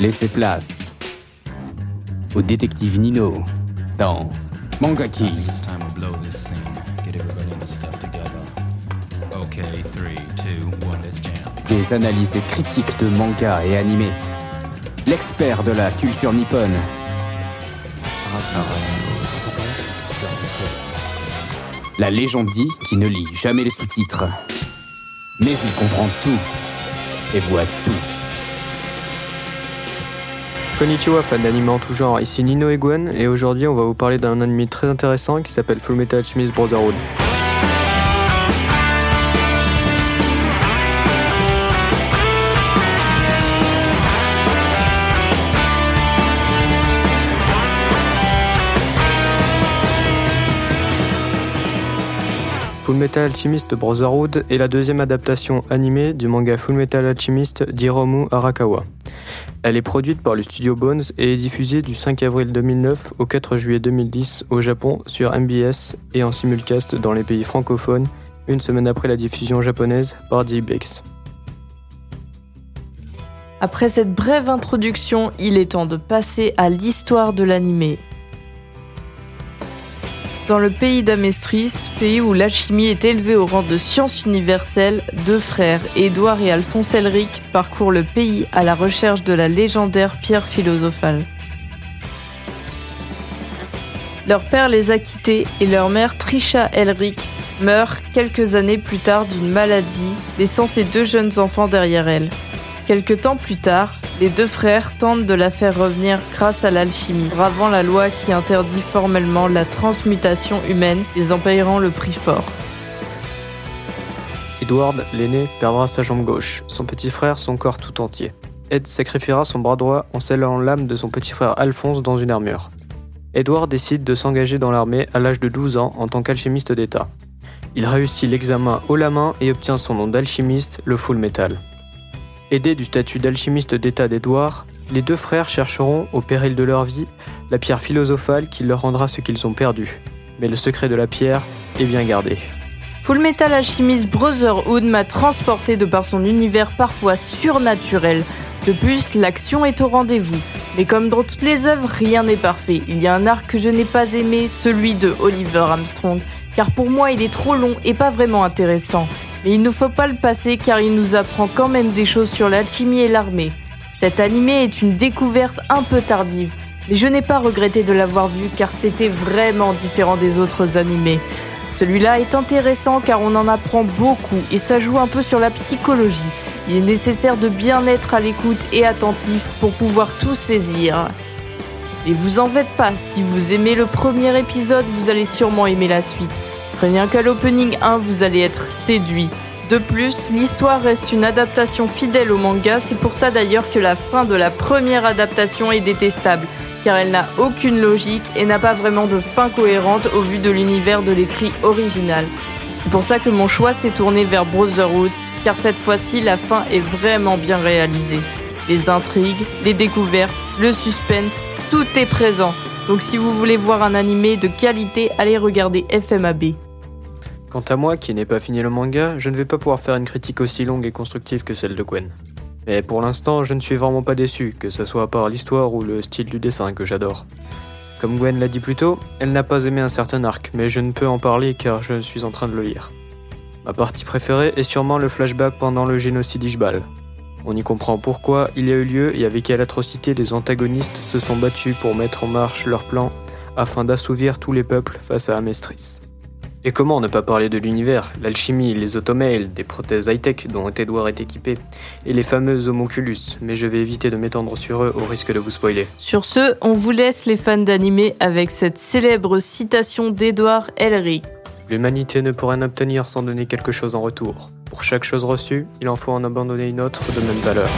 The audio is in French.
laissez place au détective Nino dans Manga King. Des analyses critiques de manga et animés. L'expert de la culture nippone. La légende dit qu'il ne lit jamais les sous-titres. Mais il comprend tout et voit tout. Konnichiwa, fan d'anime en tout genre, ici Nino Eguen et aujourd'hui on va vous parler d'un anime très intéressant qui s'appelle Full Metal Alchemist Brotherhood. Full Metal Alchemist Brotherhood est la deuxième adaptation animée du manga Full Metal Alchemist d'Hiromu Arakawa. Elle est produite par le studio Bones et est diffusée du 5 avril 2009 au 4 juillet 2010 au Japon sur MBS et en simulcast dans les pays francophones, une semaine après la diffusion japonaise par DBX. Après cette brève introduction, il est temps de passer à l'histoire de l'animé. Dans le pays d'Amestris, pays où l'alchimie est élevée au rang de science universelle, deux frères, Édouard et Alphonse Elric, parcourent le pays à la recherche de la légendaire pierre philosophale. Leur père les a quittés et leur mère, Trisha Elric, meurt quelques années plus tard d'une maladie, laissant ses deux jeunes enfants derrière elle. Quelque temps plus tard, les deux frères tentent de la faire revenir grâce à l'alchimie, bravant la loi qui interdit formellement la transmutation humaine, les en payeront le prix fort. Edward, l'aîné, perdra sa jambe gauche, son petit frère son corps tout entier. Ed sacrifiera son bras droit en scellant l'âme de son petit frère Alphonse dans une armure. Edward décide de s'engager dans l'armée à l'âge de 12 ans en tant qu'alchimiste d'État. Il réussit l'examen haut la main et obtient son nom d'alchimiste, le Full Metal. Aidés du statut d'alchimiste d'État d'Edouard, les deux frères chercheront, au péril de leur vie, la pierre philosophale qui leur rendra ce qu'ils ont perdu. Mais le secret de la pierre est bien gardé. Full Metal Alchemist Brotherhood m'a transporté de par son univers parfois surnaturel. De plus, l'action est au rendez-vous. Mais comme dans toutes les œuvres, rien n'est parfait. Il y a un arc que je n'ai pas aimé, celui de Oliver Armstrong, car pour moi il est trop long et pas vraiment intéressant. Mais il ne faut pas le passer car il nous apprend quand même des choses sur l'alchimie et l'armée. Cet animé est une découverte un peu tardive, mais je n'ai pas regretté de l'avoir vu car c'était vraiment différent des autres animés. Celui-là est intéressant car on en apprend beaucoup et ça joue un peu sur la psychologie. Il est nécessaire de bien être à l'écoute et attentif pour pouvoir tout saisir. Et vous en faites pas, si vous aimez le premier épisode, vous allez sûrement aimer la suite. Rien qu'à l'opening 1, vous allez être séduit. De plus, l'histoire reste une adaptation fidèle au manga, c'est pour ça d'ailleurs que la fin de la première adaptation est détestable, car elle n'a aucune logique et n'a pas vraiment de fin cohérente au vu de l'univers de l'écrit original. C'est pour ça que mon choix s'est tourné vers Brotherhood, car cette fois-ci la fin est vraiment bien réalisée. Les intrigues, les découvertes, le suspense, tout est présent. Donc si vous voulez voir un animé de qualité, allez regarder FMAB. Quant à moi, qui n'ai pas fini le manga, je ne vais pas pouvoir faire une critique aussi longue et constructive que celle de Gwen. Mais pour l'instant, je ne suis vraiment pas déçu, que ce soit par l'histoire ou le style du dessin que j'adore. Comme Gwen l'a dit plus tôt, elle n'a pas aimé un certain arc, mais je ne peux en parler car je suis en train de le lire. Ma partie préférée est sûrement le flashback pendant le génocide Ishbal. On y comprend pourquoi il a eu lieu et avec quelle atrocité les antagonistes se sont battus pour mettre en marche leur plan afin d'assouvir tous les peuples face à Amestris. Et comment ne pas parler de l'univers, l'alchimie, les automails, des prothèses high-tech dont Edward est équipé, et les fameux homunculus, mais je vais éviter de m'étendre sur eux au risque de vous spoiler. Sur ce, on vous laisse les fans d'animé avec cette célèbre citation d'Edouard Elric. L'humanité ne pourrait en obtenir sans donner quelque chose en retour. Pour chaque chose reçue, il en faut en abandonner une autre de même valeur.